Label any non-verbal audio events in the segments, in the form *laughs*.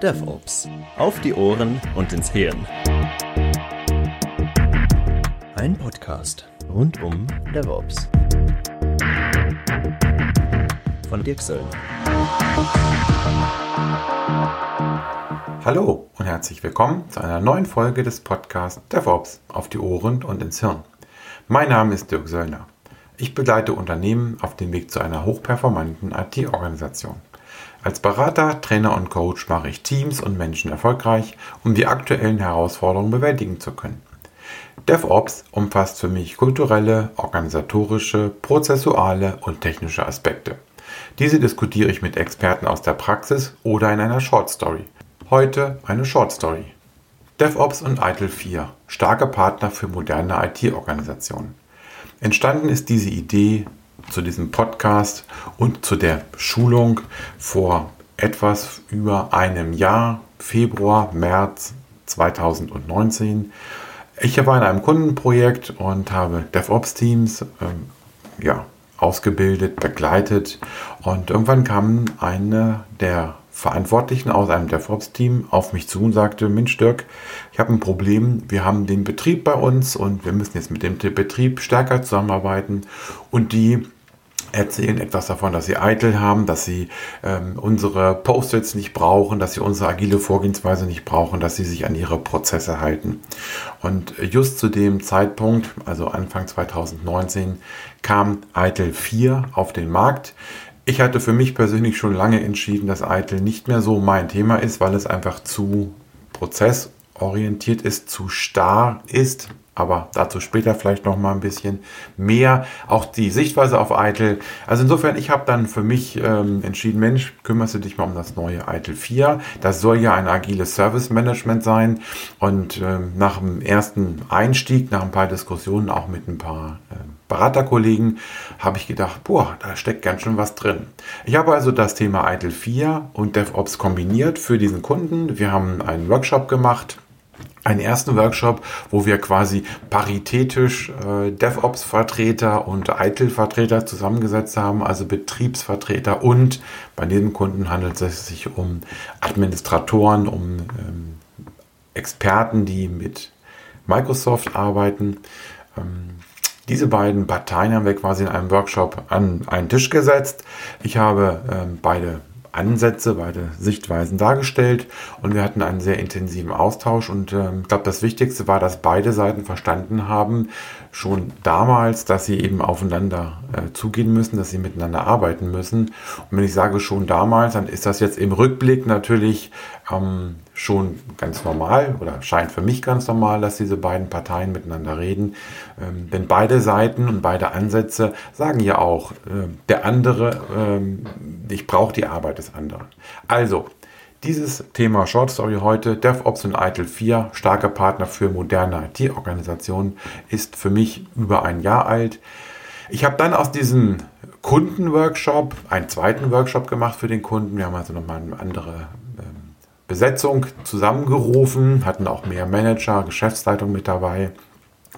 DevOps. Auf die Ohren und ins Hirn. Ein Podcast rund um DevOps. Von Dirk Söllner. Hallo und herzlich willkommen zu einer neuen Folge des Podcasts DevOps auf die Ohren und ins Hirn. Mein Name ist Dirk Söllner. Ich begleite Unternehmen auf dem Weg zu einer hochperformanten IT-Organisation. Als Berater, Trainer und Coach mache ich Teams und Menschen erfolgreich, um die aktuellen Herausforderungen bewältigen zu können. DevOps umfasst für mich kulturelle, organisatorische, prozessuale und technische Aspekte. Diese diskutiere ich mit Experten aus der Praxis oder in einer Short Story. Heute eine Short Story. DevOps und ITIL 4, starke Partner für moderne IT-Organisationen. Entstanden ist diese Idee zu diesem Podcast und zu der Schulung vor etwas über einem Jahr, Februar, März 2019. Ich war in einem Kundenprojekt und habe DevOps-Teams ähm, ja, ausgebildet, begleitet. Und irgendwann kam eine der Verantwortlichen aus einem DevOps-Team auf mich zu und sagte, Mensch Dirk, ich habe ein Problem, wir haben den Betrieb bei uns und wir müssen jetzt mit dem Betrieb stärker zusammenarbeiten. Und die erzählen etwas davon, dass sie eitel haben, dass sie ähm, unsere Post-its nicht brauchen, dass sie unsere agile Vorgehensweise nicht brauchen, dass sie sich an ihre Prozesse halten. Und just zu dem Zeitpunkt, also Anfang 2019, kam Eitel 4 auf den Markt. Ich hatte für mich persönlich schon lange entschieden, dass Eitel nicht mehr so mein Thema ist, weil es einfach zu prozessorientiert ist, zu starr ist. Aber dazu später vielleicht noch mal ein bisschen mehr. Auch die Sichtweise auf Eitel. Also insofern, ich habe dann für mich ähm, entschieden, Mensch, kümmerst du dich mal um das neue Eitel 4. Das soll ja ein agiles Service Management sein. Und ähm, nach dem ersten Einstieg, nach ein paar Diskussionen auch mit ein paar ähm, Beraterkollegen habe ich gedacht, boah, da steckt ganz schön was drin. Ich habe also das Thema ITIL 4 und DevOps kombiniert für diesen Kunden. Wir haben einen Workshop gemacht, einen ersten Workshop, wo wir quasi paritätisch äh, DevOps-Vertreter und ITIL-Vertreter zusammengesetzt haben, also Betriebsvertreter und bei diesem Kunden handelt es sich um Administratoren, um ähm, Experten, die mit Microsoft arbeiten. Ähm, diese beiden Parteien haben wir quasi in einem Workshop an einen Tisch gesetzt. Ich habe ähm, beide Ansätze, beide Sichtweisen dargestellt und wir hatten einen sehr intensiven Austausch und ähm, ich glaube, das Wichtigste war, dass beide Seiten verstanden haben, schon damals, dass sie eben aufeinander äh, zugehen müssen, dass sie miteinander arbeiten müssen. Und wenn ich sage schon damals, dann ist das jetzt im Rückblick natürlich ähm, schon ganz normal oder scheint für mich ganz normal, dass diese beiden Parteien miteinander reden. Ähm, denn beide Seiten und beide Ansätze sagen ja auch, äh, der andere, ähm, ich brauche die Arbeit des anderen. Also, dieses Thema Short Story heute, DevOps und ITIL 4, starke Partner für moderne IT-Organisationen, ist für mich über ein Jahr alt. Ich habe dann aus diesem Kundenworkshop einen zweiten Workshop gemacht für den Kunden. Wir haben also nochmal eine andere Besetzung zusammengerufen, hatten auch mehr Manager, Geschäftsleitung mit dabei.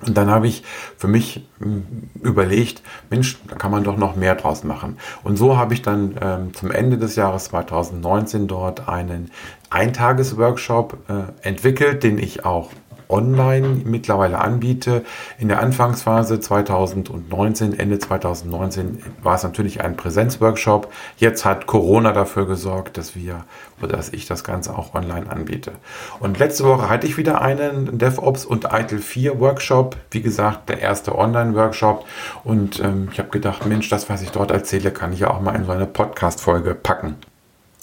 Und dann habe ich für mich hm, überlegt, Mensch, da kann man doch noch mehr draus machen. Und so habe ich dann ähm, zum Ende des Jahres 2019 dort einen Eintagesworkshop äh, entwickelt, den ich auch online mittlerweile anbiete. In der Anfangsphase 2019, Ende 2019 war es natürlich ein Präsenzworkshop. Jetzt hat Corona dafür gesorgt, dass wir oder dass ich das Ganze auch online anbiete. Und letzte Woche hatte ich wieder einen DevOps und ITIL 4 Workshop. Wie gesagt, der erste Online-Workshop. Und ähm, ich habe gedacht, Mensch, das, was ich dort erzähle, kann ich ja auch mal in so eine Podcast-Folge packen.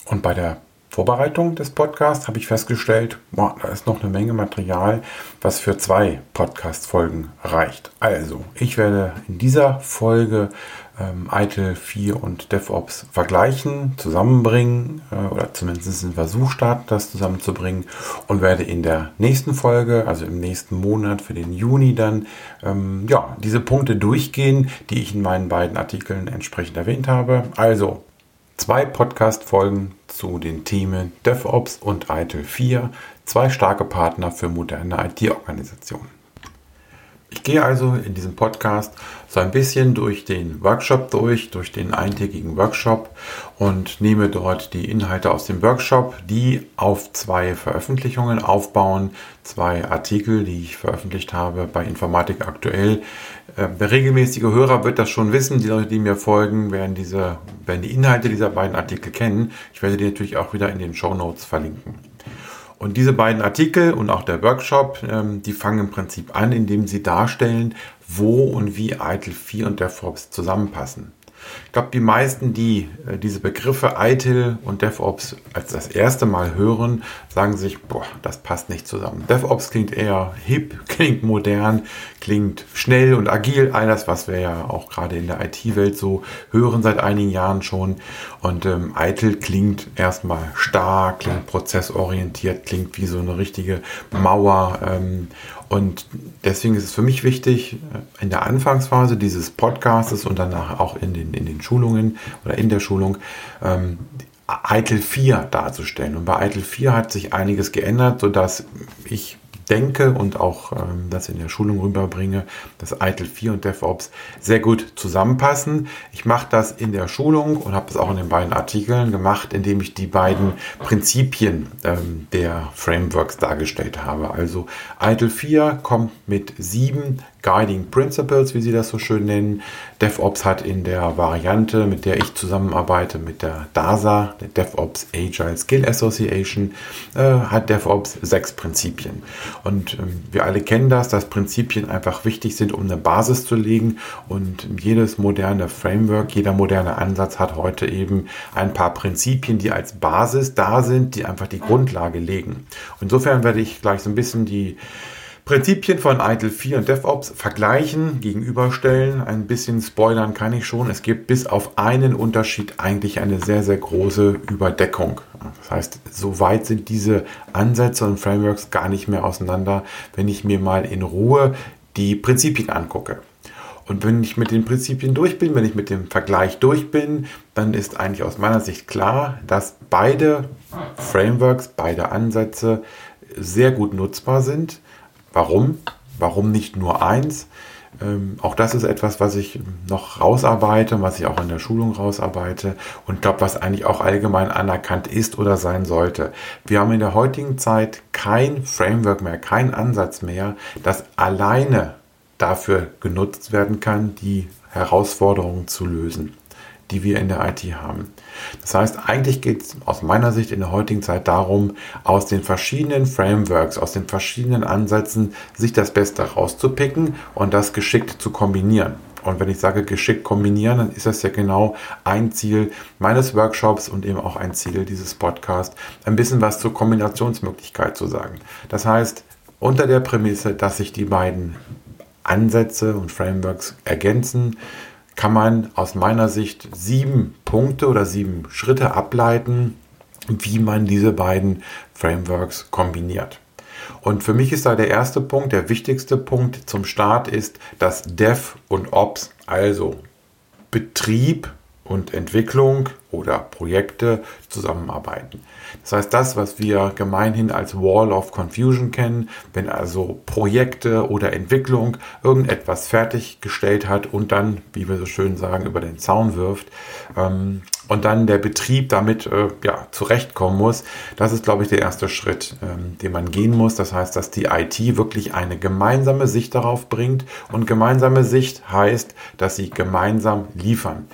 Und bei der Vorbereitung des Podcasts habe ich festgestellt, boah, da ist noch eine Menge Material, was für zwei Podcast-Folgen reicht. Also, ich werde in dieser Folge ähm, ITIL 4 und DevOps vergleichen, zusammenbringen äh, oder zumindest einen Versuch starten, das zusammenzubringen und werde in der nächsten Folge, also im nächsten Monat für den Juni dann, ähm, ja, diese Punkte durchgehen, die ich in meinen beiden Artikeln entsprechend erwähnt habe. Also, Zwei Podcast-Folgen zu den Themen DevOps und ITIL 4, zwei starke Partner für moderne IT-Organisationen. Ich gehe also in diesem Podcast so ein bisschen durch den Workshop durch, durch den eintägigen Workshop und nehme dort die Inhalte aus dem Workshop, die auf zwei Veröffentlichungen aufbauen, zwei Artikel, die ich veröffentlicht habe bei Informatik aktuell. Der regelmäßige Hörer wird das schon wissen, die Leute, die mir folgen, werden diese, werden die Inhalte dieser beiden Artikel kennen. Ich werde die natürlich auch wieder in den Show Notes verlinken. Und diese beiden Artikel und auch der Workshop, ähm, die fangen im Prinzip an, indem sie darstellen, wo und wie ITIL 4 und DevOps zusammenpassen. Ich glaube, die meisten, die äh, diese Begriffe ITIL und DevOps als das erste Mal hören, sagen sich, boah, das passt nicht zusammen. DevOps klingt eher hip, *laughs* klingt modern, klingt schnell und agil, all das, was wir ja auch gerade in der IT-Welt so hören seit einigen Jahren schon. Und ähm, ITIL klingt erstmal stark, klingt prozessorientiert, klingt wie so eine richtige Mauer. Ähm, und deswegen ist es für mich wichtig, äh, in der Anfangsphase dieses Podcasts und danach auch in den, in den Schulungen oder in der Schulung ähm, ITIL 4 darzustellen. Und bei ITIL 4 hat sich einiges geändert, sodass ich denke und auch ähm, das in der Schulung rüberbringe, dass ITIL 4 und DevOps sehr gut zusammenpassen. Ich mache das in der Schulung und habe das auch in den beiden Artikeln gemacht, indem ich die beiden Prinzipien ähm, der Frameworks dargestellt habe. Also ITIL 4 kommt mit sieben Guiding Principles, wie sie das so schön nennen. DevOps hat in der Variante, mit der ich zusammenarbeite, mit der DASA, der DevOps Agile Skill Association, äh, hat DevOps sechs Prinzipien. Und ähm, wir alle kennen das, dass Prinzipien einfach wichtig sind, um eine Basis zu legen. Und jedes moderne Framework, jeder moderne Ansatz hat heute eben ein paar Prinzipien, die als Basis da sind, die einfach die Grundlage legen. Insofern werde ich gleich so ein bisschen die Prinzipien von ITIL 4 und DevOps vergleichen, gegenüberstellen. Ein bisschen spoilern kann ich schon. Es gibt bis auf einen Unterschied eigentlich eine sehr, sehr große Überdeckung. Das heißt, so weit sind diese Ansätze und Frameworks gar nicht mehr auseinander, wenn ich mir mal in Ruhe die Prinzipien angucke. Und wenn ich mit den Prinzipien durch bin, wenn ich mit dem Vergleich durch bin, dann ist eigentlich aus meiner Sicht klar, dass beide Frameworks, beide Ansätze sehr gut nutzbar sind Warum? Warum nicht nur eins? Ähm, auch das ist etwas, was ich noch rausarbeite, was ich auch in der Schulung rausarbeite und glaube, was eigentlich auch allgemein anerkannt ist oder sein sollte. Wir haben in der heutigen Zeit kein Framework mehr, kein Ansatz mehr, das alleine dafür genutzt werden kann, die Herausforderungen zu lösen die wir in der IT haben. Das heißt, eigentlich geht es aus meiner Sicht in der heutigen Zeit darum, aus den verschiedenen Frameworks, aus den verschiedenen Ansätzen sich das Beste rauszupicken und das geschickt zu kombinieren. Und wenn ich sage geschickt kombinieren, dann ist das ja genau ein Ziel meines Workshops und eben auch ein Ziel dieses Podcasts, ein bisschen was zur Kombinationsmöglichkeit zu sagen. Das heißt, unter der Prämisse, dass sich die beiden Ansätze und Frameworks ergänzen, kann man aus meiner Sicht sieben Punkte oder sieben Schritte ableiten, wie man diese beiden Frameworks kombiniert. Und für mich ist da der erste Punkt, der wichtigste Punkt zum Start ist, dass Dev und Ops, also Betrieb und Entwicklung oder Projekte zusammenarbeiten. Das heißt, das, was wir gemeinhin als Wall of Confusion kennen, wenn also Projekte oder Entwicklung irgendetwas fertiggestellt hat und dann, wie wir so schön sagen, über den Zaun wirft, ähm, und dann der Betrieb damit äh, ja, zurechtkommen muss. Das ist, glaube ich, der erste Schritt, ähm, den man gehen muss. Das heißt, dass die IT wirklich eine gemeinsame Sicht darauf bringt. Und gemeinsame Sicht heißt, dass sie gemeinsam liefern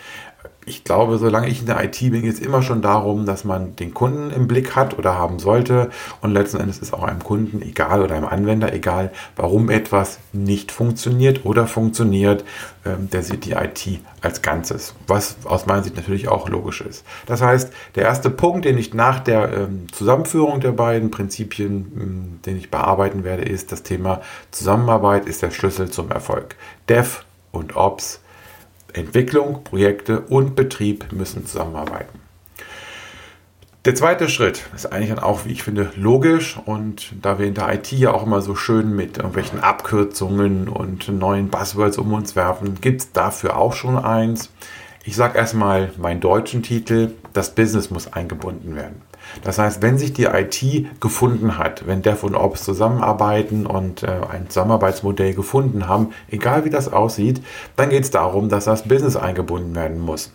ich glaube, solange ich in der IT bin, geht es immer schon darum, dass man den Kunden im Blick hat oder haben sollte. Und letzten Endes ist auch einem Kunden egal oder einem Anwender egal, warum etwas nicht funktioniert oder funktioniert. Ähm, der sieht die IT als Ganzes, was aus meiner Sicht natürlich auch logisch ist. Das heißt, der erste Punkt, den ich nach der ähm, Zusammenführung der beiden Prinzipien, ähm, den ich bearbeiten werde, ist das Thema Zusammenarbeit ist der Schlüssel zum Erfolg. Dev und Ops Entwicklung, Projekte und Betrieb müssen zusammenarbeiten. Der zweite Schritt ist eigentlich dann auch, wie ich finde, logisch und da wir in der IT ja auch immer so schön mit irgendwelchen Abkürzungen und neuen Buzzwords um uns werfen, gibt es dafür auch schon eins. Ich sage erstmal meinen deutschen Titel, das Business muss eingebunden werden. Das heißt, wenn sich die IT gefunden hat, wenn Dev und Ops zusammenarbeiten und äh, ein Zusammenarbeitsmodell gefunden haben, egal wie das aussieht, dann geht es darum, dass das Business eingebunden werden muss.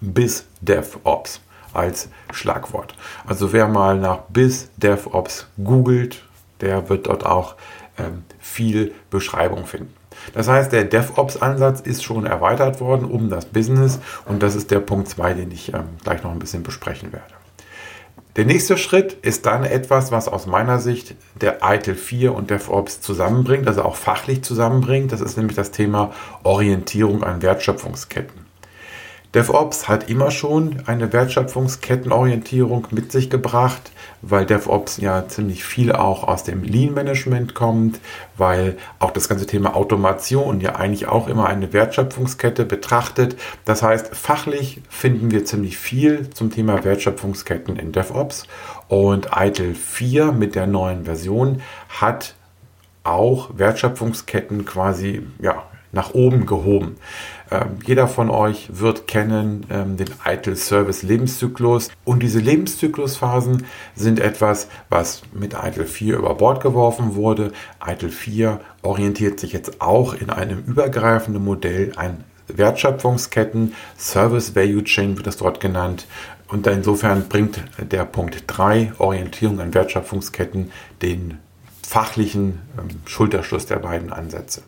Bis DevOps als Schlagwort. Also wer mal nach Bis DevOps googelt, der wird dort auch ähm, viel Beschreibung finden. Das heißt, der DevOps-Ansatz ist schon erweitert worden um das Business und das ist der Punkt 2, den ich ähm, gleich noch ein bisschen besprechen werde. Der nächste Schritt ist dann etwas, was aus meiner Sicht der ITIL 4 und DevOps zusammenbringt, also auch fachlich zusammenbringt. Das ist nämlich das Thema Orientierung an Wertschöpfungsketten. DevOps hat immer schon eine Wertschöpfungskettenorientierung mit sich gebracht, weil DevOps ja ziemlich viel auch aus dem Lean-Management kommt, weil auch das ganze Thema Automation ja eigentlich auch immer eine Wertschöpfungskette betrachtet. Das heißt, fachlich finden wir ziemlich viel zum Thema Wertschöpfungsketten in DevOps und ITIL 4 mit der neuen Version hat auch Wertschöpfungsketten quasi ja, nach oben gehoben. Ähm, jeder von euch wird kennen ähm, den ITIL Service Lebenszyklus und diese Lebenszyklusphasen sind etwas, was mit ITIL 4 über Bord geworfen wurde. ITIL 4 orientiert sich jetzt auch in einem übergreifenden Modell an Wertschöpfungsketten, Service Value Chain wird das dort genannt. Und insofern bringt der Punkt 3, Orientierung an Wertschöpfungsketten, den fachlichen ähm, Schulterschluss der beiden Ansätze.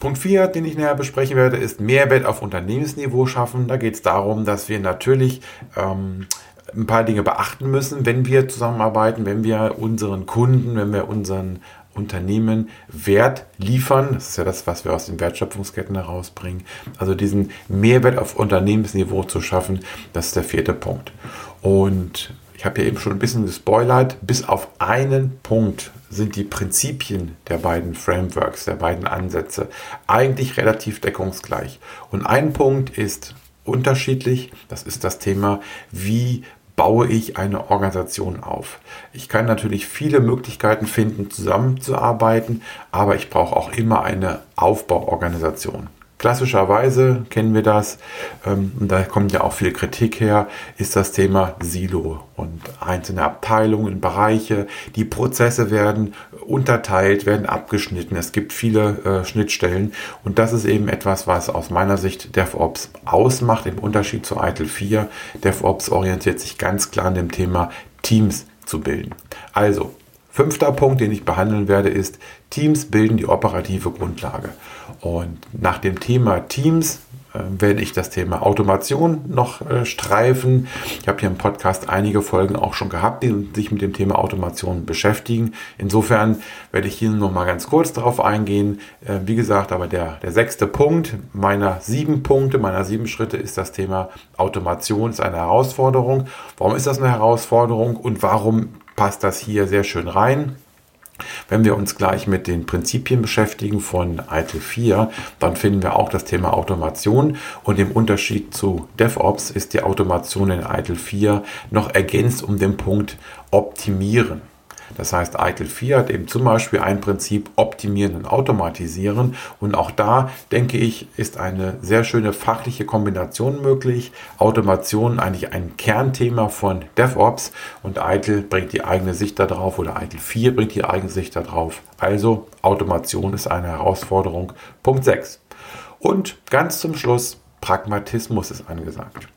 Punkt 4, den ich näher besprechen werde, ist Mehrwert auf Unternehmensniveau schaffen. Da geht es darum, dass wir natürlich ähm, ein paar Dinge beachten müssen, wenn wir zusammenarbeiten, wenn wir unseren Kunden, wenn wir unseren Unternehmen Wert liefern. Das ist ja das, was wir aus den Wertschöpfungsketten herausbringen. Also diesen Mehrwert auf Unternehmensniveau zu schaffen, das ist der vierte Punkt. Und ich habe ja eben schon ein bisschen gespoilert, bis auf einen Punkt sind die Prinzipien der beiden Frameworks, der beiden Ansätze eigentlich relativ deckungsgleich. Und ein Punkt ist unterschiedlich, das ist das Thema, wie baue ich eine Organisation auf. Ich kann natürlich viele Möglichkeiten finden, zusammenzuarbeiten, aber ich brauche auch immer eine Aufbauorganisation. Klassischerweise kennen wir das, ähm, und da kommt ja auch viel Kritik her, ist das Thema Silo und einzelne Abteilungen, Bereiche. Die Prozesse werden unterteilt, werden abgeschnitten. Es gibt viele äh, Schnittstellen und das ist eben etwas, was aus meiner Sicht DevOps ausmacht, im Unterschied zu ITIL 4. DevOps orientiert sich ganz klar an dem Thema Teams zu bilden. Also, Fünfter Punkt, den ich behandeln werde, ist, Teams bilden die operative Grundlage. Und nach dem Thema Teams äh, werde ich das Thema Automation noch äh, streifen. Ich habe hier im Podcast einige Folgen auch schon gehabt, die sich mit dem Thema Automation beschäftigen. Insofern werde ich hier noch mal ganz kurz darauf eingehen. Äh, wie gesagt, aber der, der sechste Punkt meiner sieben Punkte, meiner sieben Schritte ist das Thema Automation ist eine Herausforderung. Warum ist das eine Herausforderung und warum passt das hier sehr schön rein. Wenn wir uns gleich mit den Prinzipien beschäftigen von ITIL 4, dann finden wir auch das Thema Automation und im Unterschied zu DevOps ist die Automation in ITIL 4 noch ergänzt um den Punkt Optimieren. Das heißt, ITIL 4 hat eben zum Beispiel ein Prinzip Optimieren und Automatisieren. Und auch da, denke ich, ist eine sehr schöne fachliche Kombination möglich. Automation eigentlich ein Kernthema von DevOps und ITIL bringt die eigene Sicht darauf oder ITIL 4 bringt die eigene Sicht darauf. Also Automation ist eine Herausforderung. Punkt 6. Und ganz zum Schluss, Pragmatismus ist angesagt.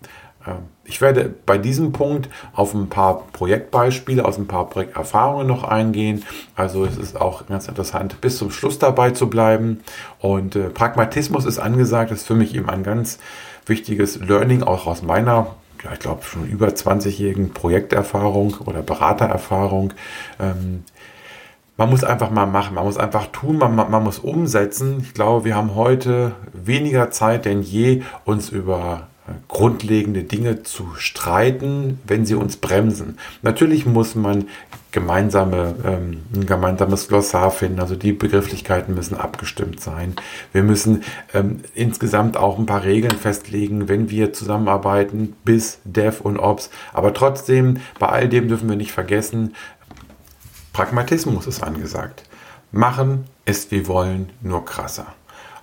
Ähm, ich werde bei diesem Punkt auf ein paar Projektbeispiele aus ein paar Projekterfahrungen noch eingehen. Also es ist auch ganz interessant, bis zum Schluss dabei zu bleiben. Und äh, Pragmatismus ist angesagt, das ist für mich eben ein ganz wichtiges Learning, auch aus meiner, ja, ich glaube, schon über 20-jährigen Projekterfahrung oder Beratererfahrung. Ähm, man muss einfach mal machen, man muss einfach tun, man, man muss umsetzen. Ich glaube, wir haben heute weniger Zeit denn je, uns über grundlegende Dinge zu streiten, wenn sie uns bremsen. Natürlich muss man gemeinsame, ähm, ein gemeinsames Glossar finden, also die Begrifflichkeiten müssen abgestimmt sein. Wir müssen ähm, insgesamt auch ein paar Regeln festlegen, wenn wir zusammenarbeiten, bis Dev und Ops. Aber trotzdem, bei all dem dürfen wir nicht vergessen, Pragmatismus ist angesagt. Machen ist wie wollen, nur krasser.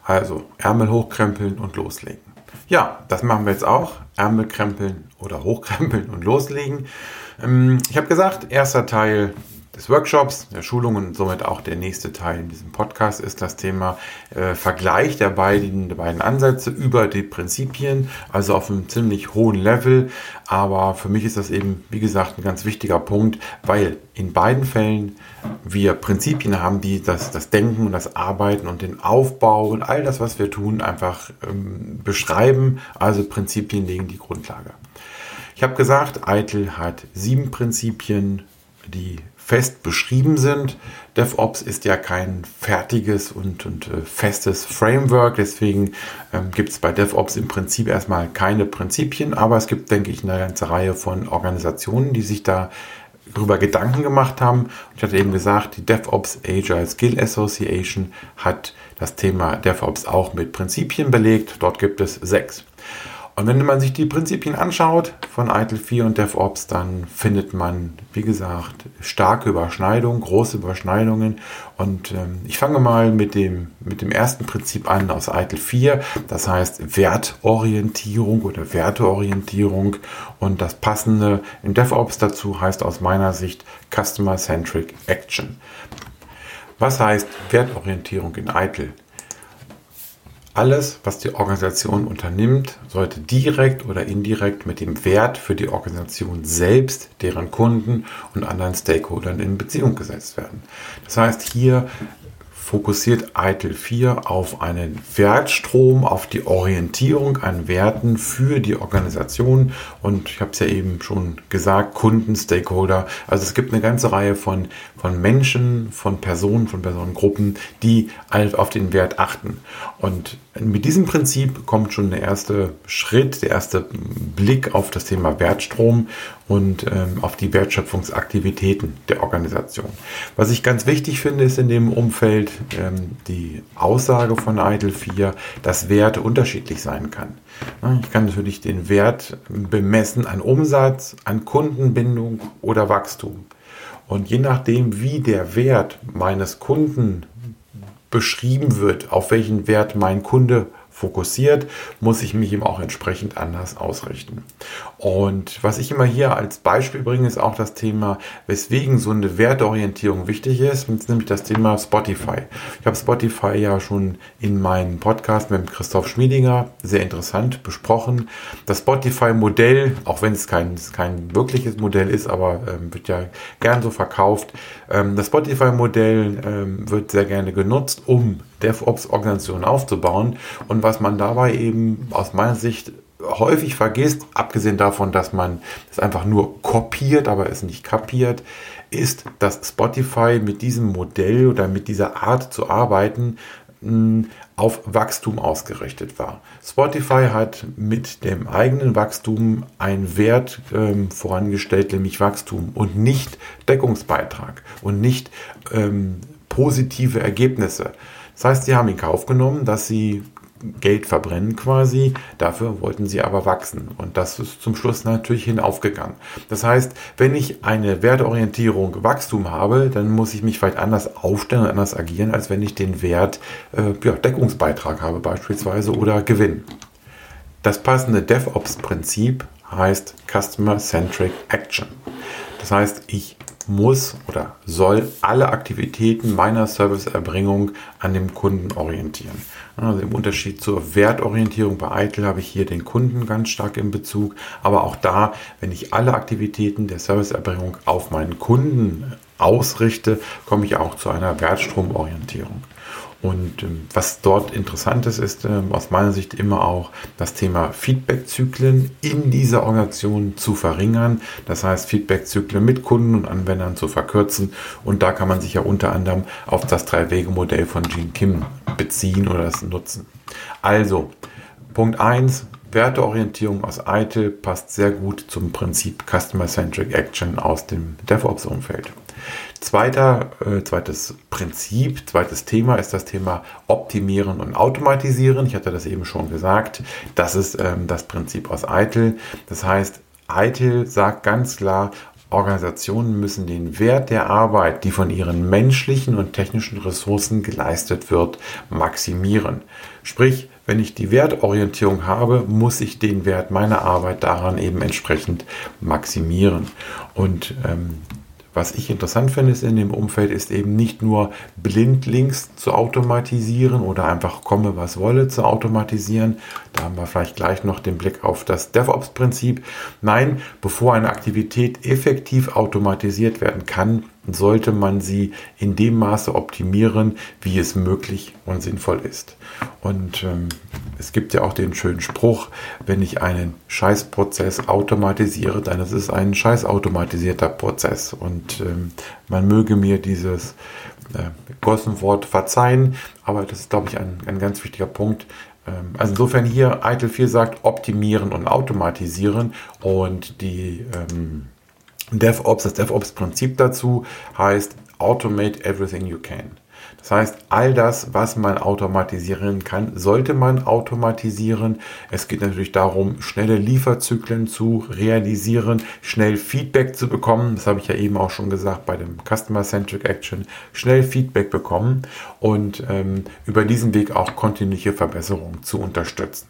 Also Ärmel hochkrempeln und loslegen. Ja, das machen wir jetzt auch. Ärmel krempeln oder hochkrempeln und loslegen. Ähm, ich habe gesagt, erster Teil des Workshops, der Schulung und somit auch der nächste Teil in diesem Podcast ist das Thema äh, Vergleich der beiden, der beiden Ansätze über die Prinzipien, also auf einem ziemlich hohen Level. Aber für mich ist das eben, wie gesagt, ein ganz wichtiger Punkt, weil in beiden Fällen wir Prinzipien haben, die das, das Denken und das Arbeiten und den Aufbau und all das, was wir tun, einfach ähm, beschreiben. Also Prinzipien legen die Grundlage. Ich habe gesagt, Eitel hat sieben Prinzipien, die fest beschrieben sind. DevOps ist ja kein fertiges und, und äh, festes Framework, deswegen ähm, gibt es bei DevOps im Prinzip erstmal keine Prinzipien, aber es gibt, denke ich, eine ganze Reihe von Organisationen, die sich da darüber Gedanken gemacht haben. Und ich hatte eben gesagt, die DevOps Agile Skill Association hat das Thema DevOps auch mit Prinzipien belegt. Dort gibt es sechs. Und wenn man sich die Prinzipien anschaut von ITIL 4 und DevOps, dann findet man, wie gesagt, starke Überschneidungen, große Überschneidungen. Und ähm, ich fange mal mit dem, mit dem ersten Prinzip an aus ITIL 4, das heißt Wertorientierung oder Werteorientierung. Und das passende in DevOps dazu heißt aus meiner Sicht Customer-Centric Action. Was heißt Wertorientierung in ITIL? Alles, was die Organisation unternimmt, sollte direkt oder indirekt mit dem Wert für die Organisation selbst, deren Kunden und anderen Stakeholdern in Beziehung gesetzt werden. Das heißt, hier fokussiert ITIL 4 auf einen Wertstrom, auf die Orientierung an Werten für die Organisation und ich habe es ja eben schon gesagt, Kunden, Stakeholder. Also es gibt eine ganze Reihe von, von Menschen, von Personen, von Personengruppen, die auf den Wert achten. Und mit diesem Prinzip kommt schon der erste Schritt, der erste Blick auf das Thema Wertstrom und ähm, auf die Wertschöpfungsaktivitäten der Organisation. Was ich ganz wichtig finde, ist in dem Umfeld ähm, die Aussage von IDLE 4, dass Wert unterschiedlich sein kann. Ich kann natürlich den Wert bemessen an Umsatz, an Kundenbindung oder Wachstum. Und je nachdem, wie der Wert meines Kunden beschrieben wird, auf welchen Wert mein Kunde fokussiert, muss ich mich eben auch entsprechend anders ausrichten. Und was ich immer hier als Beispiel bringe, ist auch das Thema, weswegen so eine Werteorientierung wichtig ist, nämlich das Thema Spotify. Ich habe Spotify ja schon in meinem Podcast mit Christoph Schmiedinger sehr interessant besprochen. Das Spotify-Modell, auch wenn es kein, kein wirkliches Modell ist, aber ähm, wird ja gern so verkauft, ähm, das Spotify-Modell ähm, wird sehr gerne genutzt, um DevOps-Organisationen aufzubauen. Und was man dabei eben aus meiner Sicht häufig vergisst, abgesehen davon, dass man es einfach nur kopiert, aber es nicht kapiert, ist, dass Spotify mit diesem Modell oder mit dieser Art zu arbeiten auf Wachstum ausgerichtet war. Spotify hat mit dem eigenen Wachstum einen Wert ähm, vorangestellt, nämlich Wachstum und nicht Deckungsbeitrag und nicht ähm, positive Ergebnisse. Das heißt, sie haben in Kauf genommen, dass sie Geld verbrennen quasi. Dafür wollten sie aber wachsen. Und das ist zum Schluss natürlich hinaufgegangen. Das heißt, wenn ich eine Wertorientierung Wachstum habe, dann muss ich mich vielleicht anders aufstellen und anders agieren, als wenn ich den Wert äh, ja, Deckungsbeitrag habe beispielsweise oder Gewinn. Das passende DevOps-Prinzip heißt Customer Centric Action. Das heißt, ich muss oder soll alle Aktivitäten meiner Serviceerbringung an dem Kunden orientieren. Also im Unterschied zur Wertorientierung bei Eitel habe ich hier den Kunden ganz stark im Bezug, aber auch da, wenn ich alle Aktivitäten der Serviceerbringung auf meinen Kunden ausrichte, komme ich auch zu einer Wertstromorientierung. Und ähm, was dort interessant ist, ist ähm, aus meiner Sicht immer auch das Thema Feedbackzyklen in dieser Organisation zu verringern. Das heißt, Feedbackzyklen mit Kunden und Anwendern zu verkürzen. Und da kann man sich ja unter anderem auf das Drei-Wege-Modell von Gene Kim beziehen oder das nutzen. Also, Punkt 1, Werteorientierung aus ITIL passt sehr gut zum Prinzip Customer-Centric Action aus dem DevOps-Umfeld. Zweiter, äh, zweites Prinzip, zweites Thema ist das Thema Optimieren und Automatisieren. Ich hatte das eben schon gesagt. Das ist ähm, das Prinzip aus ITIL. Das heißt, ITIL sagt ganz klar, Organisationen müssen den Wert der Arbeit, die von ihren menschlichen und technischen Ressourcen geleistet wird, maximieren. Sprich, wenn ich die Wertorientierung habe, muss ich den Wert meiner Arbeit daran eben entsprechend maximieren. Und ähm, was ich interessant finde ist in dem Umfeld, ist eben nicht nur blindlings zu automatisieren oder einfach komme, was wolle zu automatisieren. Da haben wir vielleicht gleich noch den Blick auf das DevOps-Prinzip. Nein, bevor eine Aktivität effektiv automatisiert werden kann, sollte man sie in dem Maße optimieren, wie es möglich und sinnvoll ist. Und ähm, es gibt ja auch den schönen Spruch, wenn ich einen Scheißprozess automatisiere, dann ist es ein scheißautomatisierter Prozess. Und ähm, man möge mir dieses äh, Gossenwort verzeihen, aber das ist, glaube ich, ein, ein ganz wichtiger Punkt. Ähm, also insofern hier Eitel 4 sagt optimieren und automatisieren und die ähm, DevOps, das DevOps-Prinzip dazu heißt Automate everything you can. Das heißt, all das, was man automatisieren kann, sollte man automatisieren. Es geht natürlich darum, schnelle Lieferzyklen zu realisieren, schnell Feedback zu bekommen. Das habe ich ja eben auch schon gesagt bei dem Customer-Centric Action. Schnell Feedback bekommen und ähm, über diesen Weg auch kontinuierliche Verbesserungen zu unterstützen.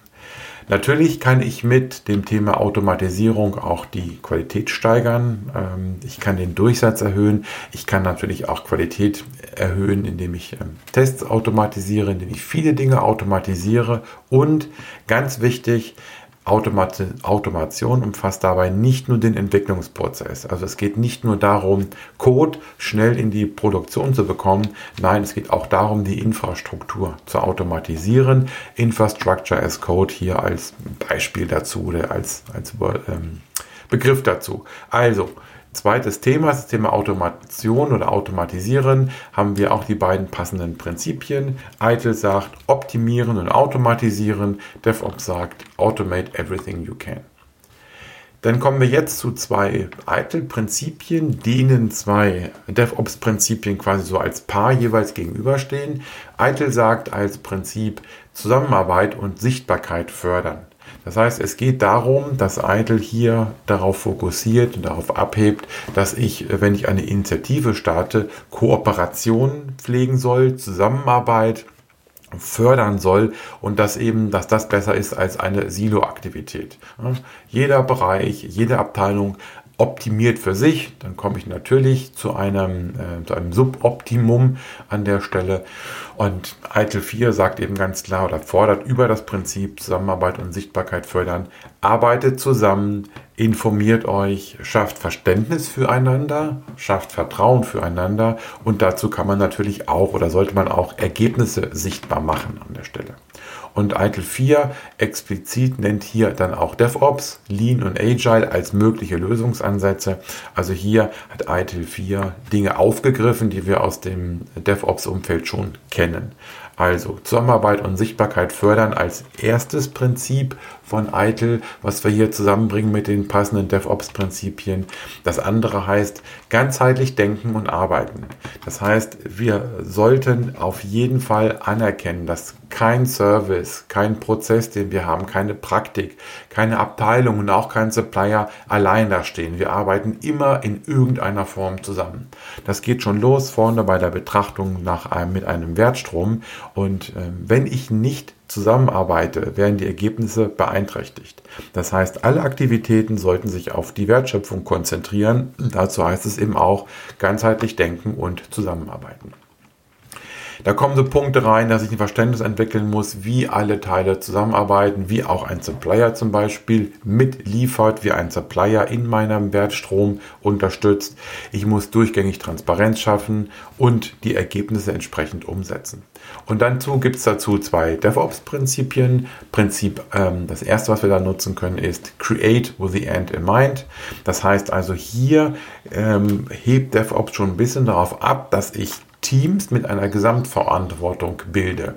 Natürlich kann ich mit dem Thema Automatisierung auch die Qualität steigern. Ähm, ich kann den Durchsatz erhöhen. Ich kann natürlich auch Qualität erhöhen, indem ich ähm, Tests automatisiere, indem ich viele Dinge automatisiere. Und ganz wichtig, Automat Automation umfasst dabei nicht nur den Entwicklungsprozess. Also es geht nicht nur darum, Code schnell in die Produktion zu bekommen. Nein, es geht auch darum, die Infrastruktur zu automatisieren. Infrastructure as Code hier als Beispiel dazu oder als, als ähm, Begriff dazu. Also, Zweites Thema, das Thema Automation oder Automatisieren, haben wir auch die beiden passenden Prinzipien. Eitel sagt optimieren und automatisieren, DevOps sagt automate everything you can. Dann kommen wir jetzt zu zwei Eitel-Prinzipien, denen zwei DevOps-Prinzipien quasi so als Paar jeweils gegenüberstehen. Eitel sagt als Prinzip Zusammenarbeit und Sichtbarkeit fördern. Das heißt, es geht darum, dass Eitel hier darauf fokussiert und darauf abhebt, dass ich, wenn ich eine Initiative starte, Kooperation pflegen soll, Zusammenarbeit fördern soll und dass eben, dass das besser ist als eine Silo-Aktivität. Jeder Bereich, jede Abteilung optimiert für sich, dann komme ich natürlich zu einem, äh, zu einem Suboptimum an der Stelle. Und ITIL 4 sagt eben ganz klar oder fordert über das Prinzip Zusammenarbeit und Sichtbarkeit fördern, arbeitet zusammen, informiert euch, schafft Verständnis füreinander, schafft Vertrauen füreinander und dazu kann man natürlich auch oder sollte man auch Ergebnisse sichtbar machen an der Stelle. Und ITIL 4 explizit nennt hier dann auch DevOps, Lean und Agile als mögliche Lösungsansätze. Also hier hat ITIL 4 Dinge aufgegriffen, die wir aus dem DevOps-Umfeld schon kennen. Also Zusammenarbeit und Sichtbarkeit fördern als erstes Prinzip von ITIL, was wir hier zusammenbringen mit den passenden DevOps-Prinzipien. Das andere heißt ganzheitlich denken und arbeiten. Das heißt, wir sollten auf jeden Fall anerkennen, dass kein Service, kein Prozess, den wir haben, keine Praktik, keine Abteilung und auch kein Supplier allein da stehen. Wir arbeiten immer in irgendeiner Form zusammen. Das geht schon los vorne bei der Betrachtung nach einem, mit einem Wertstrom. Und äh, wenn ich nicht zusammenarbeite, werden die Ergebnisse beeinträchtigt. Das heißt, alle Aktivitäten sollten sich auf die Wertschöpfung konzentrieren. Dazu heißt es eben auch ganzheitlich denken und zusammenarbeiten. Da kommen so Punkte rein, dass ich ein Verständnis entwickeln muss, wie alle Teile zusammenarbeiten, wie auch ein Supplier zum Beispiel mitliefert, wie ein Supplier in meinem Wertstrom unterstützt. Ich muss durchgängig Transparenz schaffen und die Ergebnisse entsprechend umsetzen. Und dazu gibt es dazu zwei DevOps-Prinzipien. Prinzip, ähm, das erste, was wir da nutzen können, ist Create with the End in Mind. Das heißt also hier ähm, hebt DevOps schon ein bisschen darauf ab, dass ich Teams mit einer Gesamtverantwortung bilde.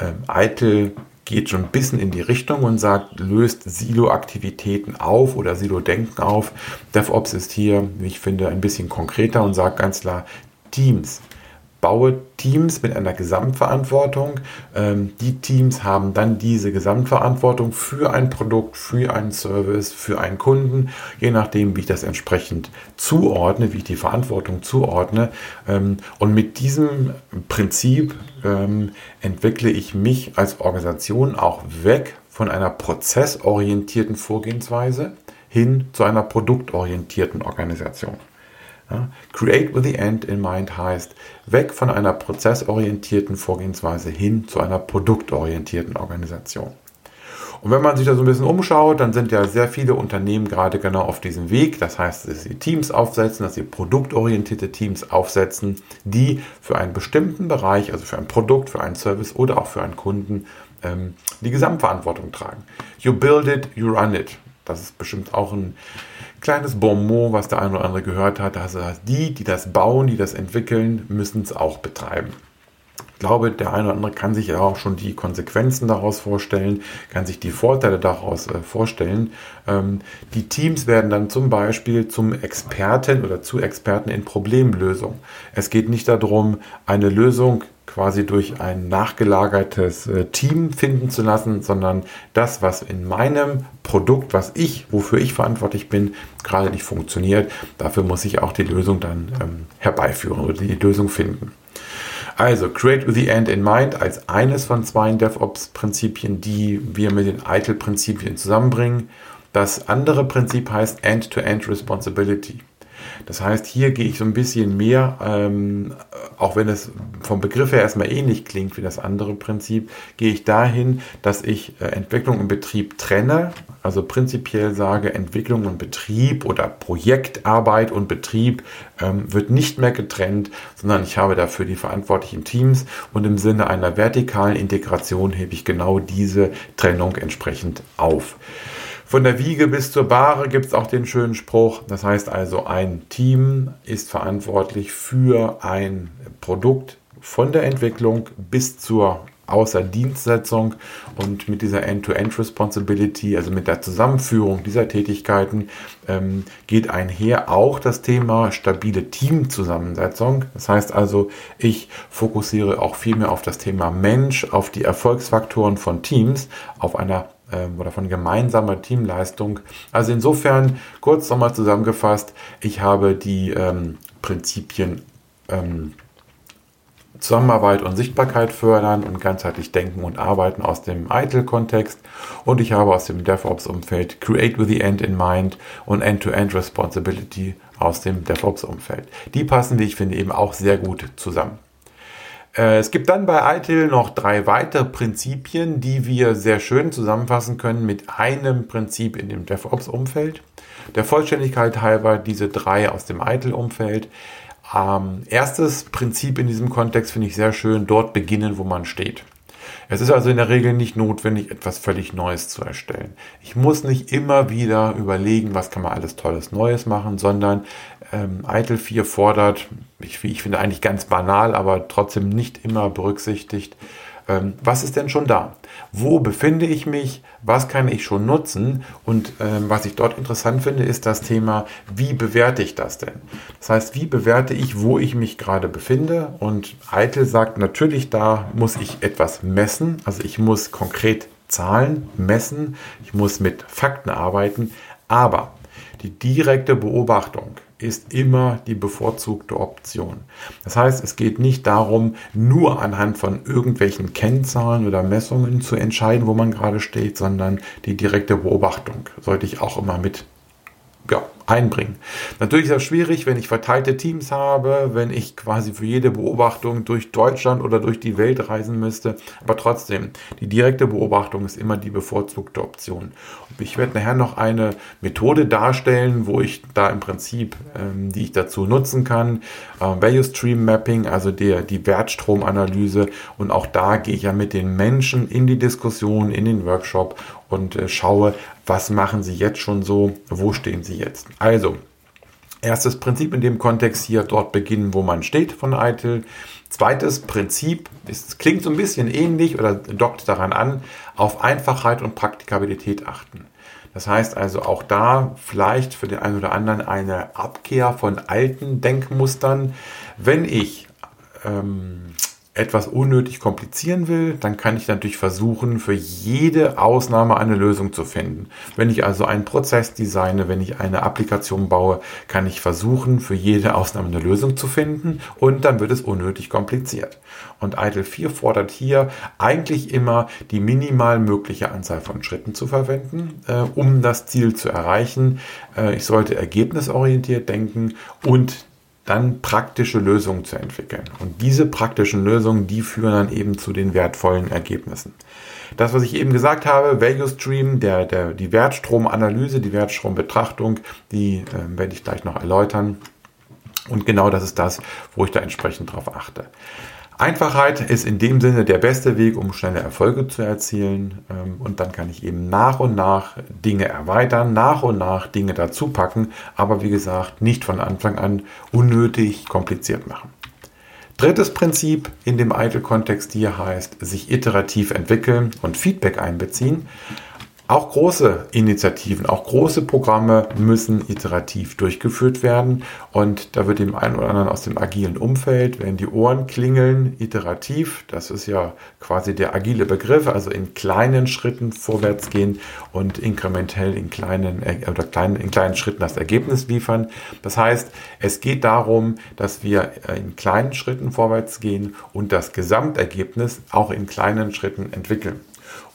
Ähm, Eitel geht schon ein bisschen in die Richtung und sagt, löst Silo-Aktivitäten auf oder Silo-Denken auf. DevOps ist hier, wie ich finde, ein bisschen konkreter und sagt ganz klar, Teams baue Teams mit einer Gesamtverantwortung. Ähm, die Teams haben dann diese Gesamtverantwortung für ein Produkt, für einen Service, für einen Kunden, je nachdem, wie ich das entsprechend zuordne, wie ich die Verantwortung zuordne. Ähm, und mit diesem Prinzip ähm, entwickle ich mich als Organisation auch weg von einer prozessorientierten Vorgehensweise hin zu einer produktorientierten Organisation. Ja, create with the end in mind heißt weg von einer prozessorientierten Vorgehensweise hin zu einer produktorientierten Organisation. Und wenn man sich da so ein bisschen umschaut, dann sind ja sehr viele Unternehmen gerade genau auf diesem Weg. Das heißt, dass sie Teams aufsetzen, dass sie produktorientierte Teams aufsetzen, die für einen bestimmten Bereich, also für ein Produkt, für einen Service oder auch für einen Kunden, ähm, die Gesamtverantwortung tragen. You build it, you run it. Das ist bestimmt auch ein kleines Bonmot, was der eine oder andere gehört hat. Also die, die das bauen, die das entwickeln, müssen es auch betreiben. Ich glaube, der eine oder andere kann sich ja auch schon die Konsequenzen daraus vorstellen, kann sich die Vorteile daraus äh, vorstellen. Ähm, die Teams werden dann zum Beispiel zum Experten oder zu Experten in Problemlösung. Es geht nicht darum, eine Lösung quasi durch ein nachgelagertes äh, Team finden zu lassen, sondern das, was in meinem Produkt, was ich, wofür ich verantwortlich bin, gerade nicht funktioniert, dafür muss ich auch die Lösung dann ähm, herbeiführen oder die Lösung finden. Also, Create with the End in Mind als eines von zwei DevOps-Prinzipien, die wir mit den ITIL-Prinzipien zusammenbringen. Das andere Prinzip heißt End-to-End -End Responsibility. Das heißt, hier gehe ich so ein bisschen mehr, ähm, auch wenn es vom Begriff her erstmal ähnlich klingt wie das andere Prinzip, gehe ich dahin, dass ich äh, Entwicklung und Betrieb trenne. Also prinzipiell sage, Entwicklung und Betrieb oder Projektarbeit und Betrieb ähm, wird nicht mehr getrennt, sondern ich habe dafür die verantwortlichen Teams und im Sinne einer vertikalen Integration hebe ich genau diese Trennung entsprechend auf. Von der Wiege bis zur Bahre gibt es auch den schönen Spruch. Das heißt also, ein Team ist verantwortlich für ein Produkt von der Entwicklung bis zur Außerdienstsetzung und mit dieser End-to-End-Responsibility, also mit der Zusammenführung dieser Tätigkeiten, ähm, geht einher auch das Thema stabile Teamzusammensetzung. Das heißt also, ich fokussiere auch viel mehr auf das Thema Mensch, auf die Erfolgsfaktoren von Teams, auf einer oder von gemeinsamer Teamleistung. Also insofern, kurz nochmal zusammengefasst, ich habe die ähm, Prinzipien ähm, Zusammenarbeit und Sichtbarkeit fördern und ganzheitlich denken und arbeiten aus dem ITIL-Kontext und ich habe aus dem DevOps-Umfeld Create with the End in Mind und End-to-End -End Responsibility aus dem DevOps-Umfeld. Die passen, wie ich finde, eben auch sehr gut zusammen. Äh, es gibt dann bei ITIL noch drei weitere Prinzipien, die wir sehr schön zusammenfassen können mit einem Prinzip in dem DevOps-Umfeld. Der Vollständigkeit halber diese drei aus dem ITIL-Umfeld. Ähm, erstes Prinzip in diesem Kontext finde ich sehr schön, dort beginnen, wo man steht. Es ist also in der Regel nicht notwendig, etwas völlig Neues zu erstellen. Ich muss nicht immer wieder überlegen, was kann man alles Tolles Neues machen, sondern ähm, ITIL 4 fordert, ich, ich finde eigentlich ganz banal, aber trotzdem nicht immer berücksichtigt, ähm, was ist denn schon da? Wo befinde ich mich? Was kann ich schon nutzen? Und ähm, was ich dort interessant finde, ist das Thema, wie bewerte ich das denn? Das heißt, wie bewerte ich, wo ich mich gerade befinde? Und Eitel sagt natürlich, da muss ich etwas messen. Also ich muss konkret Zahlen messen. Ich muss mit Fakten arbeiten. Aber die direkte Beobachtung ist immer die bevorzugte Option. Das heißt, es geht nicht darum, nur anhand von irgendwelchen Kennzahlen oder Messungen zu entscheiden, wo man gerade steht, sondern die direkte Beobachtung sollte ich auch immer mit ja, einbringen. Natürlich ist das schwierig, wenn ich verteilte Teams habe, wenn ich quasi für jede Beobachtung durch Deutschland oder durch die Welt reisen müsste. Aber trotzdem, die direkte Beobachtung ist immer die bevorzugte Option. Und ich werde nachher noch eine Methode darstellen, wo ich da im Prinzip, ähm, die ich dazu nutzen kann, äh, Value Stream Mapping, also der, die Wertstromanalyse. Und auch da gehe ich ja mit den Menschen in die Diskussion, in den Workshop und äh, schaue, was machen sie jetzt schon so, wo stehen sie jetzt. Also, erstes Prinzip in dem Kontext hier, dort beginnen, wo man steht von ITIL. Zweites Prinzip, es klingt so ein bisschen ähnlich oder dockt daran an, auf Einfachheit und Praktikabilität achten. Das heißt also auch da vielleicht für den einen oder anderen eine Abkehr von alten Denkmustern. Wenn ich ähm, etwas unnötig komplizieren will, dann kann ich natürlich versuchen, für jede Ausnahme eine Lösung zu finden. Wenn ich also einen Prozess designe, wenn ich eine Applikation baue, kann ich versuchen, für jede Ausnahme eine Lösung zu finden und dann wird es unnötig kompliziert. Und ITIL 4 fordert hier eigentlich immer die minimal mögliche Anzahl von Schritten zu verwenden, äh, um das Ziel zu erreichen. Äh, ich sollte ergebnisorientiert denken und dann praktische Lösungen zu entwickeln. Und diese praktischen Lösungen, die führen dann eben zu den wertvollen Ergebnissen. Das, was ich eben gesagt habe, Value Stream, der, der, die Wertstromanalyse, die Wertstrombetrachtung, die äh, werde ich gleich noch erläutern. Und genau das ist das, wo ich da entsprechend darauf achte. Einfachheit ist in dem Sinne der beste Weg, um schnelle Erfolge zu erzielen. Ähm, und dann kann ich eben nach und nach Dinge erweitern, nach und nach Dinge dazu packen, aber wie gesagt, nicht von Anfang an unnötig kompliziert machen. Drittes Prinzip in dem Eitel-Kontext hier heißt, sich iterativ entwickeln und Feedback einbeziehen. Auch große Initiativen, auch große Programme müssen iterativ durchgeführt werden. Und da wird dem einen oder anderen aus dem agilen Umfeld, wenn die Ohren klingeln, iterativ, das ist ja quasi der agile Begriff, also in kleinen Schritten vorwärts gehen und inkrementell in kleinen, äh, oder kleinen, in kleinen Schritten das Ergebnis liefern. Das heißt, es geht darum, dass wir äh, in kleinen Schritten vorwärts gehen und das Gesamtergebnis auch in kleinen Schritten entwickeln.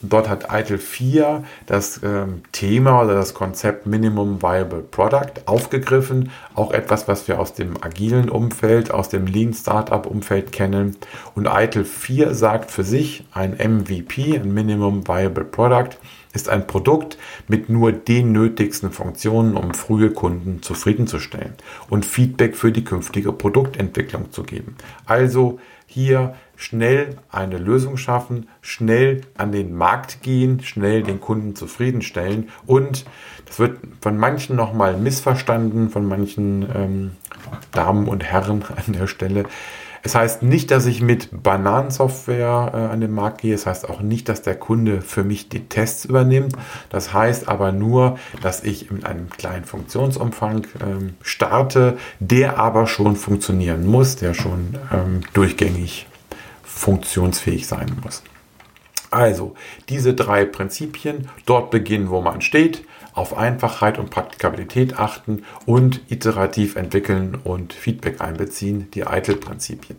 Dort hat ITIL 4 das ähm, Thema oder das Konzept Minimum Viable Product aufgegriffen. Auch etwas, was wir aus dem agilen Umfeld, aus dem Lean Startup Umfeld kennen. Und ITIL 4 sagt für sich, ein MVP, ein Minimum Viable Product, ist ein Produkt mit nur den nötigsten Funktionen, um frühe Kunden zufriedenzustellen und Feedback für die künftige Produktentwicklung zu geben. Also hier schnell eine Lösung schaffen, schnell an den Markt gehen, schnell den Kunden zufriedenstellen und das wird von manchen nochmal missverstanden, von manchen ähm, Damen und Herren *laughs* an der Stelle. Es heißt nicht, dass ich mit Bananensoftware äh, an den Markt gehe. Es heißt auch nicht, dass der Kunde für mich die Tests übernimmt. Das heißt aber nur, dass ich mit einem kleinen Funktionsumfang ähm, starte, der aber schon funktionieren muss, der schon ähm, durchgängig funktionsfähig sein muss. Also, diese drei Prinzipien, dort beginnen, wo man steht, auf Einfachheit und Praktikabilität achten und iterativ entwickeln und Feedback einbeziehen, die ITIL-Prinzipien.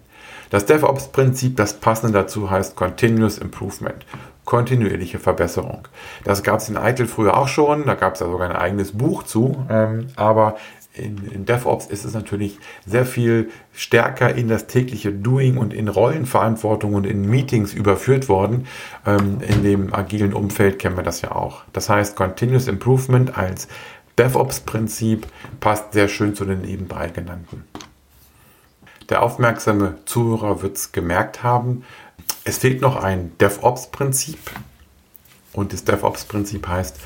Das DevOps-Prinzip, das passende dazu heißt Continuous Improvement, kontinuierliche Verbesserung. Das gab es in ITIL früher auch schon, da gab es ja sogar ein eigenes Buch zu, ähm, aber in, in DevOps ist es natürlich sehr viel stärker in das tägliche Doing und in Rollenverantwortung und in Meetings überführt worden. Ähm, in dem agilen Umfeld kennen wir das ja auch. Das heißt, Continuous Improvement als DevOps-Prinzip passt sehr schön zu den eben drei genannten. Der aufmerksame Zuhörer wird es gemerkt haben. Es fehlt noch ein DevOps-Prinzip. Und das DevOps-Prinzip heißt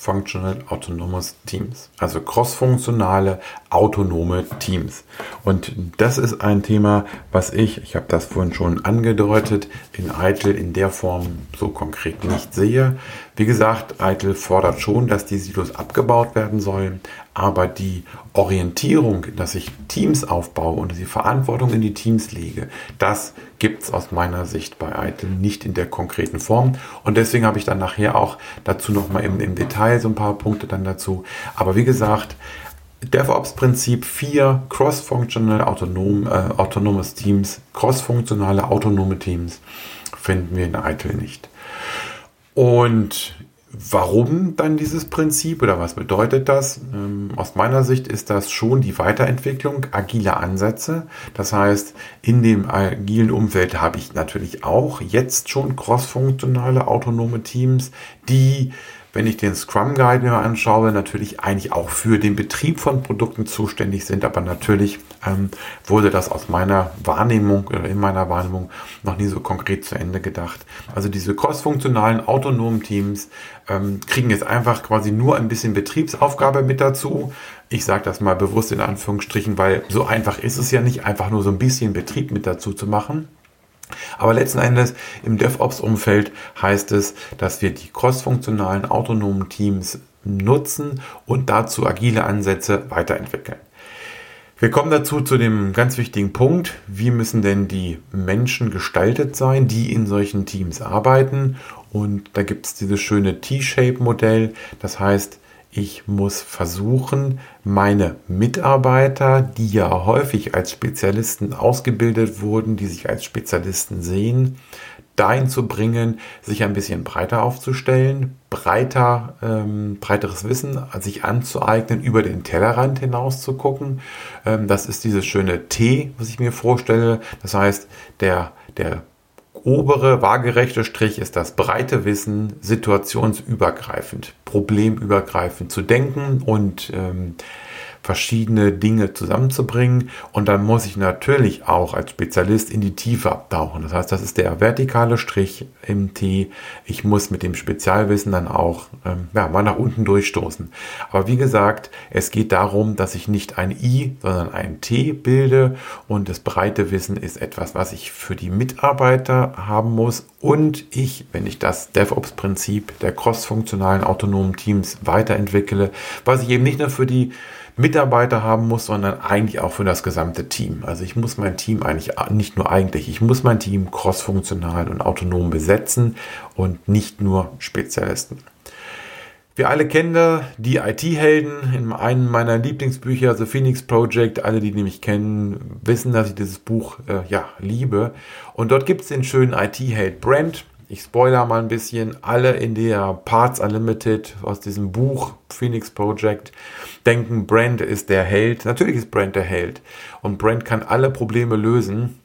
Cross-Functional Autonomous Teams, also cross-funktionale autonome Teams. Und das ist ein Thema, was ich, ich habe das vorhin schon angedeutet, in ITIL in der Form so konkret nicht sehe. Wie gesagt, ITIL fordert schon, dass die Silos abgebaut werden sollen, aber die Orientierung, dass ich Teams aufbaue und die Verantwortung in die Teams lege, das gibt es aus meiner Sicht bei ITIL nicht in der konkreten Form. Und deswegen habe ich dann nachher auch dazu nochmal im, im Detail so ein paar Punkte dann dazu. Aber wie gesagt, DevOps-Prinzip 4, Cross-Functional autonom, äh, Autonomous Teams, cross-funktionale autonome Teams finden wir in ITIL nicht. Und Warum dann dieses Prinzip oder was bedeutet das? Ähm, aus meiner Sicht ist das schon die Weiterentwicklung agiler Ansätze. Das heißt, in dem agilen Umfeld habe ich natürlich auch jetzt schon crossfunktionale autonome Teams, die wenn ich den Scrum Guide mir anschaue, natürlich eigentlich auch für den Betrieb von Produkten zuständig sind, aber natürlich ähm, wurde das aus meiner Wahrnehmung oder in meiner Wahrnehmung noch nie so konkret zu Ende gedacht. Also diese crossfunktionalen autonomen Teams ähm, kriegen jetzt einfach quasi nur ein bisschen Betriebsaufgabe mit dazu. Ich sage das mal bewusst in Anführungsstrichen, weil so einfach ist es ja nicht, einfach nur so ein bisschen Betrieb mit dazu zu machen. Aber letzten Endes im DevOps-Umfeld heißt es, dass wir die crossfunktionalen autonomen Teams nutzen und dazu agile Ansätze weiterentwickeln. Wir kommen dazu zu dem ganz wichtigen Punkt, wie müssen denn die Menschen gestaltet sein, die in solchen Teams arbeiten. Und da gibt es dieses schöne T-Shape-Modell. Das heißt, ich muss versuchen, meine Mitarbeiter, die ja häufig als Spezialisten ausgebildet wurden, die sich als Spezialisten sehen, dahin zu bringen, sich ein bisschen breiter aufzustellen, breiter, ähm, breiteres Wissen sich anzueignen, über den Tellerrand hinaus zu gucken. Ähm, das ist dieses schöne T, was ich mir vorstelle. Das heißt, der, der obere waagerechte Strich ist das breite Wissen, situationsübergreifend, problemübergreifend zu denken und ähm, verschiedene Dinge zusammenzubringen. Und dann muss ich natürlich auch als Spezialist in die Tiefe abtauchen. Das heißt, das ist der vertikale Strich im T. Ich muss mit dem Spezialwissen dann auch ähm, ja, mal nach unten durchstoßen. Aber wie gesagt, es geht darum, dass ich nicht ein I, sondern ein T bilde. Und das breite Wissen ist etwas, was ich für die Mitarbeiter haben muss. Und ich, wenn ich das DevOps-Prinzip der crossfunktionalen autonomen Teams weiterentwickle, was ich eben nicht nur für die Mitarbeiter haben muss, sondern eigentlich auch für das gesamte Team. Also ich muss mein Team eigentlich nicht nur eigentlich, ich muss mein Team crossfunktional und autonom besetzen und nicht nur Spezialisten. Wir alle kennen die IT-Helden in einem meiner Lieblingsbücher, The Phoenix Project. Alle, die mich kennen, wissen, dass ich dieses Buch äh, ja, liebe. Und dort gibt es den schönen IT-Held Brent. Ich spoiler mal ein bisschen. Alle in der Parts Unlimited aus diesem Buch Phoenix Project denken, Brand ist der Held. Natürlich ist Brand der Held. Und Brand kann alle Probleme lösen,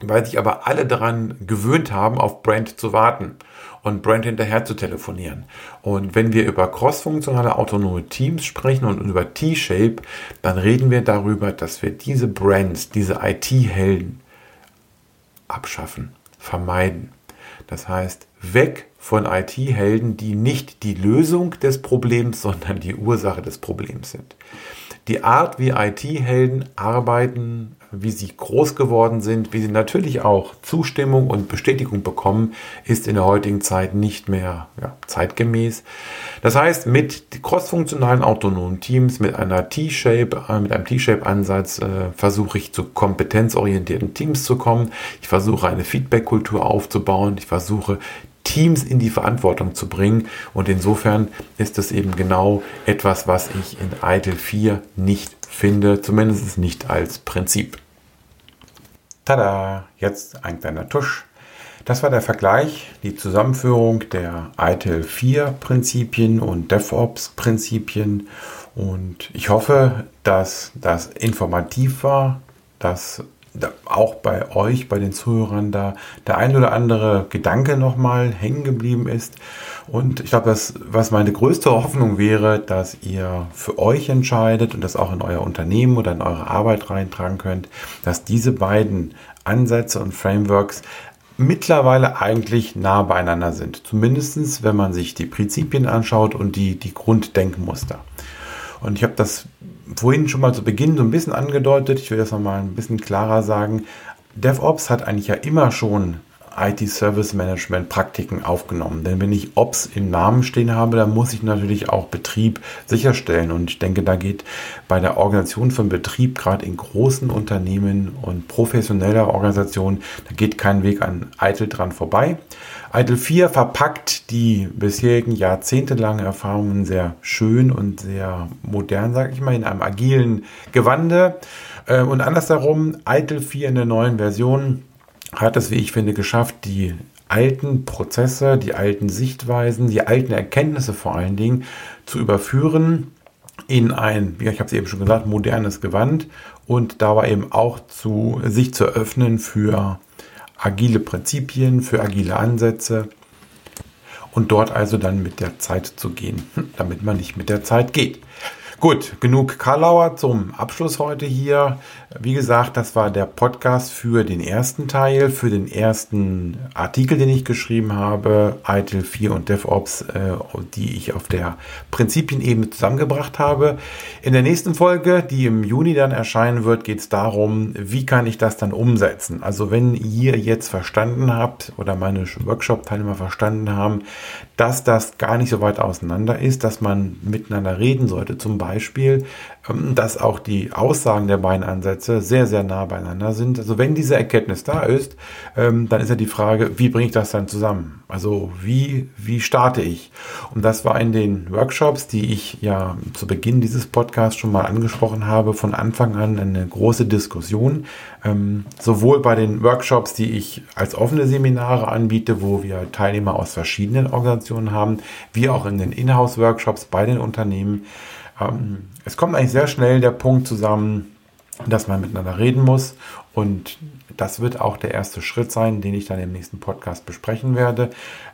weil sich aber alle daran gewöhnt haben, auf Brand zu warten und Brand hinterher zu telefonieren. Und wenn wir über crossfunktionale autonome Teams sprechen und über T-Shape, dann reden wir darüber, dass wir diese Brands, diese IT-Helden abschaffen, vermeiden. Das heißt, weg von IT-Helden, die nicht die Lösung des Problems, sondern die Ursache des Problems sind. Die Art, wie IT-Helden arbeiten, wie sie groß geworden sind, wie sie natürlich auch Zustimmung und Bestätigung bekommen, ist in der heutigen Zeit nicht mehr ja, zeitgemäß. Das heißt, mit crossfunktionalen autonomen Teams, mit einer T-Shape, äh, mit einem T-Shape-Ansatz äh, versuche ich zu kompetenzorientierten Teams zu kommen. Ich versuche eine Feedback-Kultur aufzubauen. Ich versuche Teams in die Verantwortung zu bringen. Und insofern ist es eben genau etwas, was ich in ITIL 4 nicht finde, zumindest nicht als Prinzip. Tada, jetzt ein kleiner Tusch. Das war der Vergleich, die Zusammenführung der ITIL 4 Prinzipien und DevOps Prinzipien. Und ich hoffe, dass das informativ war, dass auch bei euch, bei den Zuhörern da der ein oder andere Gedanke nochmal hängen geblieben ist. Und ich glaube, das, was meine größte Hoffnung wäre, dass ihr für euch entscheidet und das auch in euer Unternehmen oder in eure Arbeit reintragen könnt, dass diese beiden Ansätze und Frameworks mittlerweile eigentlich nah beieinander sind. Zumindest wenn man sich die Prinzipien anschaut und die, die Grunddenkmuster. Und ich habe das vorhin schon mal zu Beginn so ein bisschen angedeutet. Ich will das nochmal ein bisschen klarer sagen. DevOps hat eigentlich ja immer schon IT-Service Management Praktiken aufgenommen. Denn wenn ich Ops im Namen stehen habe, dann muss ich natürlich auch Betrieb sicherstellen. Und ich denke, da geht bei der Organisation von Betrieb, gerade in großen Unternehmen und professioneller Organisationen, da geht kein Weg an ITIL dran vorbei. ITIL 4 verpackt die bisherigen jahrzehntelangen Erfahrungen sehr schön und sehr modern, sage ich mal, in einem agilen Gewande. Äh, und andersherum, ITIL 4 in der neuen Version hat es, wie ich finde, geschafft, die alten Prozesse, die alten Sichtweisen, die alten Erkenntnisse vor allen Dingen zu überführen in ein, wie ich habe es eben schon gesagt, modernes Gewand und dabei eben auch zu sich zu öffnen für agile Prinzipien, für agile Ansätze und dort also dann mit der Zeit zu gehen, *laughs* damit man nicht mit der Zeit geht. Gut, genug Karlauer zum Abschluss heute hier. Wie gesagt, das war der Podcast für den ersten Teil, für den ersten Artikel, den ich geschrieben habe, ITIL 4 und DevOps, äh, die ich auf der Prinzipienebene zusammengebracht habe. In der nächsten Folge, die im Juni dann erscheinen wird, geht es darum, wie kann ich das dann umsetzen. Also wenn ihr jetzt verstanden habt oder meine Workshop-Teilnehmer verstanden haben, dass das gar nicht so weit auseinander ist, dass man miteinander reden sollte, zum Beispiel Beispiel, ähm, dass auch die Aussagen der beiden Ansätze sehr, sehr nah beieinander sind. Also wenn diese Erkenntnis da ist, ähm, dann ist ja die Frage, wie bringe ich das dann zusammen? Also wie, wie starte ich? Und das war in den Workshops, die ich ja zu Beginn dieses Podcasts schon mal angesprochen habe, von Anfang an eine große Diskussion. Ähm, sowohl bei den Workshops, die ich als offene Seminare anbiete, wo wir Teilnehmer aus verschiedenen Organisationen haben, wie auch in den Inhouse-Workshops bei den Unternehmen. Ähm, es kommt eigentlich sehr schnell der Punkt zusammen, dass man miteinander reden muss. Und das wird auch der erste Schritt sein, den ich dann im nächsten Podcast besprechen werde.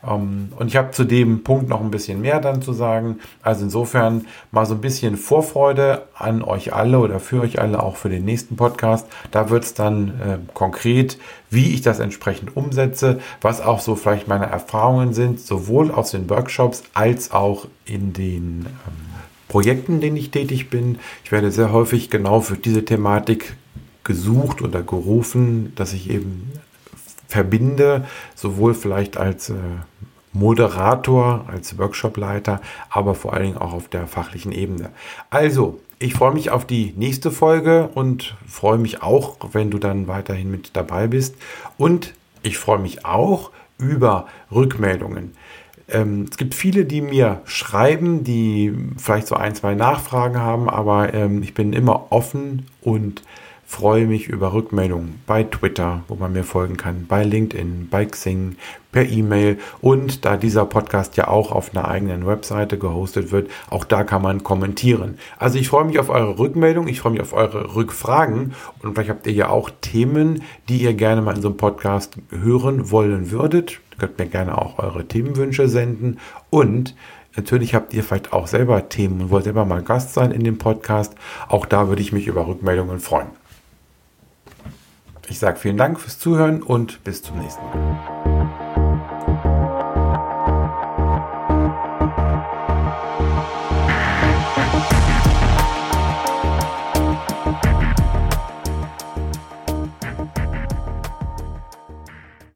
Ähm, und ich habe zu dem Punkt noch ein bisschen mehr dann zu sagen. Also insofern mal so ein bisschen Vorfreude an euch alle oder für euch alle auch für den nächsten Podcast. Da wird es dann äh, konkret, wie ich das entsprechend umsetze, was auch so vielleicht meine Erfahrungen sind, sowohl aus den Workshops als auch in den ähm, Projekten, in denen ich tätig bin. Ich werde sehr häufig genau für diese Thematik gesucht oder gerufen, dass ich eben verbinde, sowohl vielleicht als äh, Moderator, als Workshopleiter, aber vor allen Dingen auch auf der fachlichen Ebene. Also, ich freue mich auf die nächste Folge und freue mich auch, wenn du dann weiterhin mit dabei bist. Und ich freue mich auch über Rückmeldungen. Ähm, es gibt viele, die mir schreiben, die vielleicht so ein, zwei Nachfragen haben, aber ähm, ich bin immer offen und freue mich über Rückmeldungen bei Twitter, wo man mir folgen kann, bei LinkedIn, bei Xing, per E-Mail und da dieser Podcast ja auch auf einer eigenen Webseite gehostet wird, auch da kann man kommentieren. Also ich freue mich auf eure Rückmeldung, ich freue mich auf eure Rückfragen und vielleicht habt ihr ja auch Themen, die ihr gerne mal in so einem Podcast hören wollen würdet. Ihr könnt mir gerne auch eure Themenwünsche senden und Natürlich habt ihr vielleicht auch selber Themen und wollt selber mal Gast sein in dem Podcast. Auch da würde ich mich über Rückmeldungen freuen. Ich sage vielen Dank fürs Zuhören und bis zum nächsten Mal.